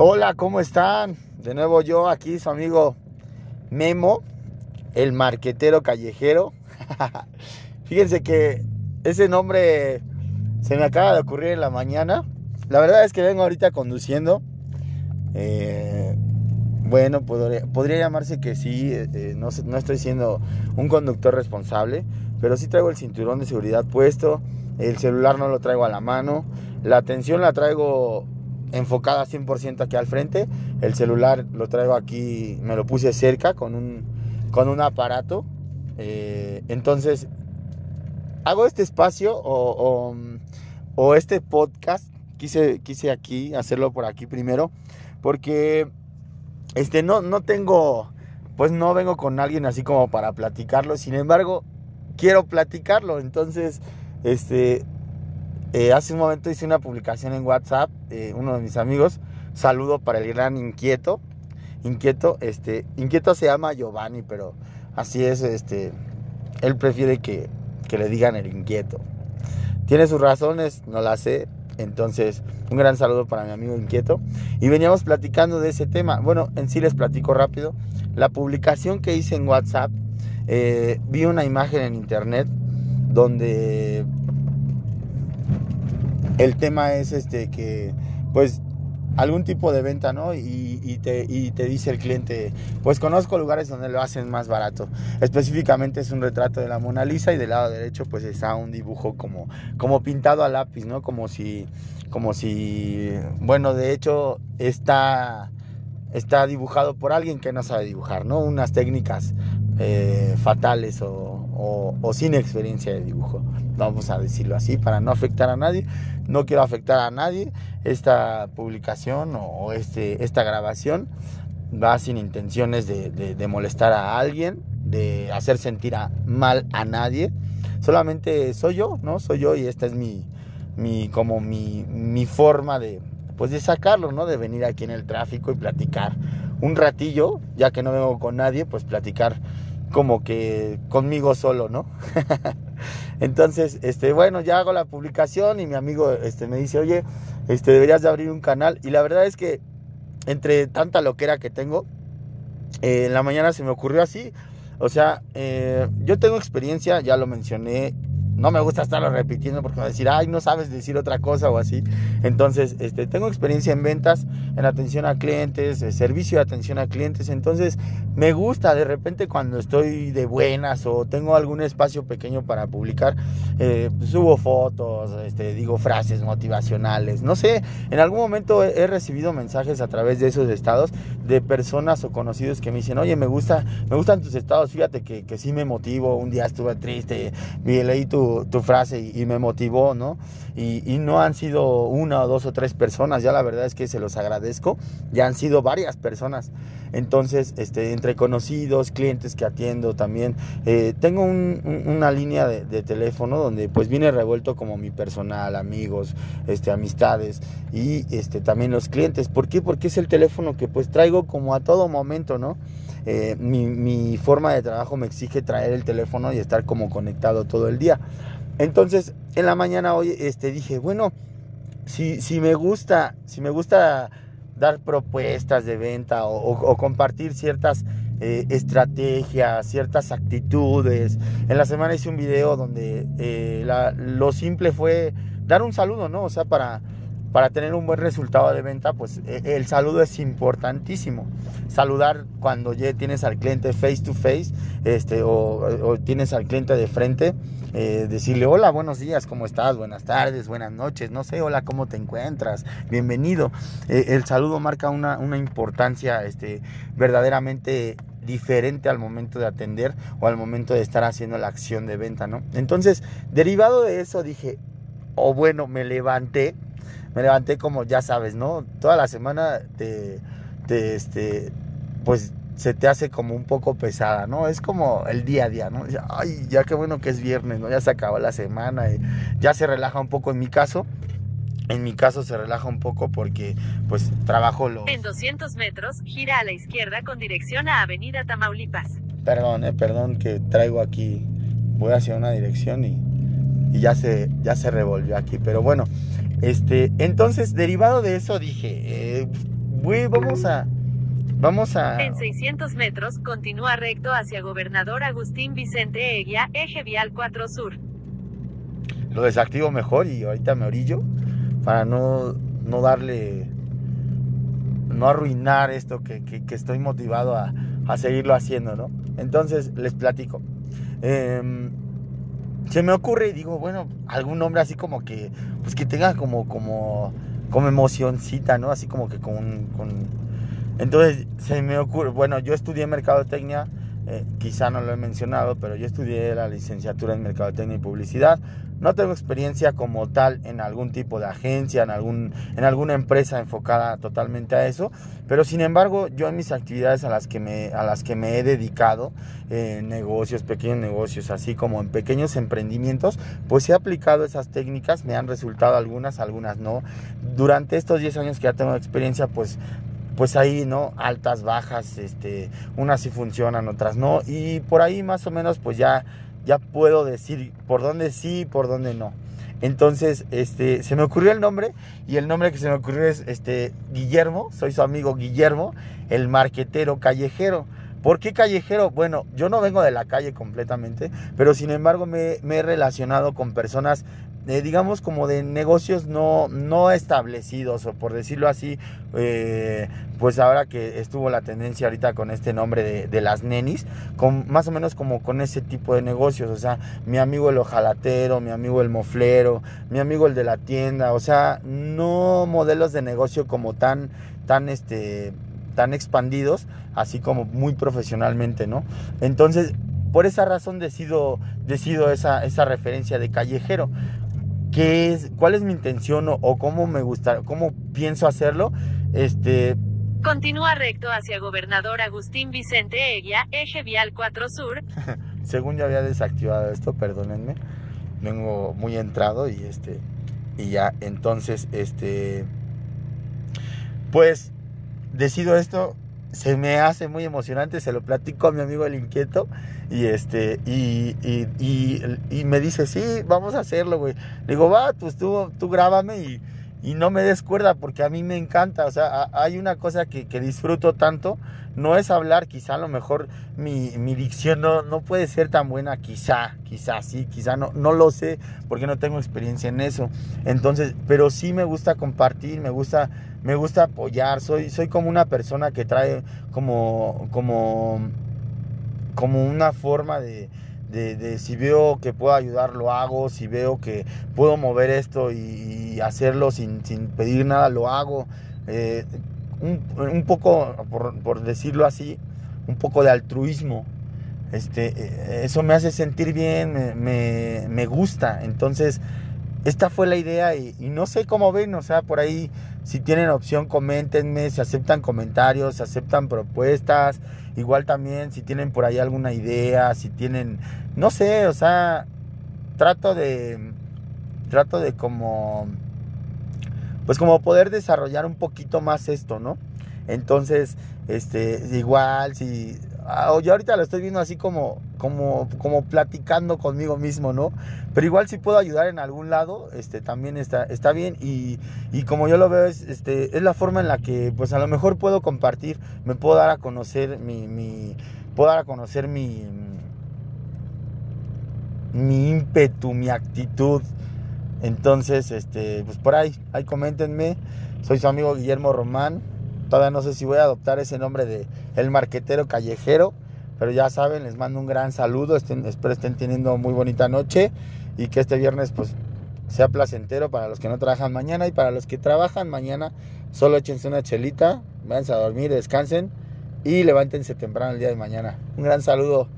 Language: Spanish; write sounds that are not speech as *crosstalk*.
Hola, ¿cómo están? De nuevo yo aquí, su amigo Memo, el marquetero callejero. *laughs* Fíjense que ese nombre se me acaba de ocurrir en la mañana. La verdad es que vengo ahorita conduciendo. Eh, bueno, podría, llamarse que sí, eh, eh, no, no estoy siendo un conductor responsable, pero sí traigo el cinturón de seguridad puesto, el celular no lo traigo a la mano, la atención la traigo enfocada 100% aquí al frente. El celular lo traigo aquí, me lo puse cerca con un, con un aparato. Eh, entonces, hago este espacio o, o, este podcast. Quise, quise aquí hacerlo por aquí primero. Porque este, no, no tengo, pues no vengo con alguien así como para platicarlo. Sin embargo, quiero platicarlo. Entonces, este, eh, hace un momento hice una publicación en WhatsApp, eh, uno de mis amigos, saludo para el gran inquieto. Inquieto, este, inquieto se llama Giovanni, pero así es, este, él prefiere que, que le digan el inquieto. Tiene sus razones, no las sé. Entonces, un gran saludo para mi amigo inquieto. Y veníamos platicando de ese tema. Bueno, en sí les platico rápido. La publicación que hice en WhatsApp, eh, vi una imagen en internet donde el tema es este que pues algún tipo de venta, ¿no? Y, te, te, dice el cliente, pues conozco lugares donde lo hacen más barato. Específicamente es un retrato de la Mona Lisa y del lado derecho pues está un dibujo como, como pintado a lápiz, ¿no? Como si, como si, bueno, de hecho está, está dibujado por alguien que no sabe dibujar, ¿no? Unas técnicas eh, fatales o sin experiencia de dibujo, vamos a decirlo así, para no afectar a nadie no quiero afectar a nadie. Esta publicación o este, esta grabación va sin intenciones de, molestar a alguien, de hacer sentir mal a nadie. Solamente soy yo, ¿no? Soy yo y esta es mi, mi como mi, mi forma de, pues de sacarlo, ¿no? De venir aquí en el tráfico y platicar un ratillo, ya que no vengo con nadie, pues platicar como que conmigo solo, ¿no? *laughs* Entonces, este, bueno, ya hago la publicación y mi amigo este, me dice, oye, este, deberías de abrir un canal. Y la verdad es que entre tanta loquera que tengo, eh, en la mañana se me ocurrió así. O sea, eh, yo tengo experiencia, ya lo mencioné no me gusta estarlo repitiendo porque va a decir, ay, no sabes decir otra cosa o así. Entonces, este, tengo experiencia en ventas, en atención a clientes, servicio de atención a clientes. Entonces, me gusta de repente cuando estoy de buenas o tengo algún espacio pequeño para publicar, eh, subo fotos, este, digo frases motivacionales. No sé, en algún momento he, recibido mensajes a través de esos estados de personas o conocidos que me dicen, oye, me gusta, me gustan tus estados, fíjate que, que sí me motivo. Un día estuve triste, y leí tu tu, frase y, me motivó, ¿no? Y, no han sido una o dos o tres personas, ya la verdad es que se los agradezco, ya han sido varias personas. Entonces, este, entre conocidos, clientes que atiendo también, eh, tengo una línea de, teléfono donde pues viene revuelto como mi personal, amigos, este, amistades y este, también los clientes. ¿Por qué? Porque es el teléfono que pues traigo como a todo momento, ¿no? Eh, mi, forma de trabajo me exige traer el teléfono y estar como conectado todo el día. Entonces, en la mañana hoy este, dije, bueno, si, si, me gusta, si me gusta dar propuestas de venta o, compartir ciertas eh, estrategias, ciertas actitudes. En la semana hice un video donde eh, lo simple fue dar un saludo, ¿no? O sea, para para tener un buen resultado de venta, pues e, el saludo es importantísimo. Saludar cuando ya tienes al cliente face to face este, o, tienes al cliente de frente, eh, decirle hola, buenos días, ¿cómo estás? Buenas tardes, buenas noches, no sé, hola, ¿cómo te encuentras? Bienvenido. Eh, el saludo marca una, una importancia este, verdaderamente diferente al momento de atender o al momento de estar haciendo la acción de venta, ¿no? Entonces, derivado de eso dije, o bueno, me levanté me levanté como ya sabes, ¿no? Toda la semana te, este, pues se te hace como un poco pesada, ¿no? Es como el día a día, ¿no? Ay, ya qué bueno que es viernes, ¿no? Ya se acabó la semana y ya se relaja un poco en mi caso. En mi caso se relaja un poco porque pues trabajo lo... En 200 metros, gira a la izquierda con dirección a Avenida Tamaulipas. Perdón, eh, perdón que traigo aquí, voy hacia una dirección y, y ya, se, ya se revolvió aquí. Pero bueno, este, entonces, derivado de eso, dije, eh, güey, vamos a, vamos a... En 600 metros, continúa recto hacia Gobernador Agustín Vicente Eguía, eje vial 4 Sur. Lo desactivo mejor y ahorita me orillo para no, no darle, no arruinar esto que, que, que estoy motivado a, a, seguirlo haciendo, ¿no? Entonces, les platico. Eh, se me ocurre y digo, bueno, algún nombre así como que, pues que tenga como, como, como emocioncita, ¿no? Así como que con, con... Entonces se me ocurre, bueno, yo estudié mercadotecnia, eh, quizá no lo he mencionado, pero yo estudié la licenciatura en mercadotecnia y publicidad. No tengo experiencia como tal en algún tipo de agencia, en, algún, en alguna empresa enfocada totalmente a eso, pero sin embargo yo en mis actividades a las que me, a las que me he dedicado, eh, negocios, pequeños negocios, así como en pequeños emprendimientos, pues he aplicado esas técnicas, me han resultado algunas, algunas no. Durante estos 10 años que ya tengo experiencia, pues pues ahí, ¿no? Altas, bajas, este, unas sí funcionan, otras no. Y por ahí más o menos pues ya, ya puedo decir por dónde sí y por dónde no. Entonces, este, se me ocurrió el nombre y el nombre que se me ocurrió es este, Guillermo, soy su amigo Guillermo, el marquetero callejero. ¿Por qué callejero? Bueno, yo no vengo de la calle completamente, pero sin embargo me, me he relacionado con personas digamos como de negocios no, no establecidos o por decirlo así, eh, pues ahora que estuvo la tendencia ahorita con este nombre de, de, las nenis, con, más o menos como con ese tipo de negocios, o sea, mi amigo el ojalatero, mi amigo el moflero, mi amigo el de la tienda, o sea, no modelos de negocio como tan, tan este tan expandidos, así como muy profesionalmente, ¿no? Entonces, por esa razón decido, decido esa, esa referencia de callejero. ¿Qué es, ¿Cuál es mi intención o, o, cómo me gusta, cómo pienso hacerlo? Este. Continúa recto hacia Gobernador Agustín Vicente Eguía, eje vial 4 Sur. *laughs* Según ya había desactivado esto, perdónenme. Vengo muy entrado y este. Y ya, entonces, este. Pues decido esto, se me hace muy emocionante, se lo platico a mi amigo el inquieto y este y, y, y, y me dice, sí, vamos a hacerlo, güey. Le digo, va, pues tú, tú grábame y, y no me des cuerda porque a mí me encanta, o sea, hay una cosa que, que, disfruto tanto, no es hablar, quizá a lo mejor mi, mi dicción no, no, puede ser tan buena, quizá, quizá sí, quizá no, no lo sé porque no tengo experiencia en eso, entonces, pero sí me gusta compartir, me gusta, me gusta apoyar, soy, soy como una persona que trae como, como, como una forma de, de, de, si veo que puedo ayudar, lo hago, si veo que puedo mover esto y, hacerlo sin, sin, pedir nada, lo hago. Eh, un, un, poco, por, por, decirlo así, un poco de altruismo. Este, eso me hace sentir bien, me, me, gusta. Entonces, esta fue la idea y, y, no sé cómo ven, o sea, por ahí, si tienen opción, coméntenme, se aceptan comentarios, se aceptan propuestas. Igual también si tienen por ahí alguna idea, si tienen, no sé, o sea, trato de, trato de como, pues como poder desarrollar un poquito más esto, ¿no? Entonces, este, igual, si, yo ahorita lo estoy viendo así como, como, como platicando conmigo mismo, ¿no? Pero igual si puedo ayudar en algún lado, este, también está, está bien y, y como yo lo veo es, este, es la forma en la que, pues a lo mejor puedo compartir, me puedo dar a conocer mi, mi puedo dar a conocer mi, mi ímpetu, mi actitud. Entonces, este, pues por ahí, ahí coméntenme. Soy su amigo Guillermo Román. Todavía no sé si voy a adoptar ese nombre de El Marquetero Callejero. Pero ya saben, les mando un gran saludo. Estén, espero estén teniendo muy bonita noche. Y que este viernes pues sea placentero para los que no trabajan mañana. Y para los que trabajan mañana, solo échense una chelita. Váyanse a dormir, descansen. Y levántense temprano el día de mañana. Un gran saludo.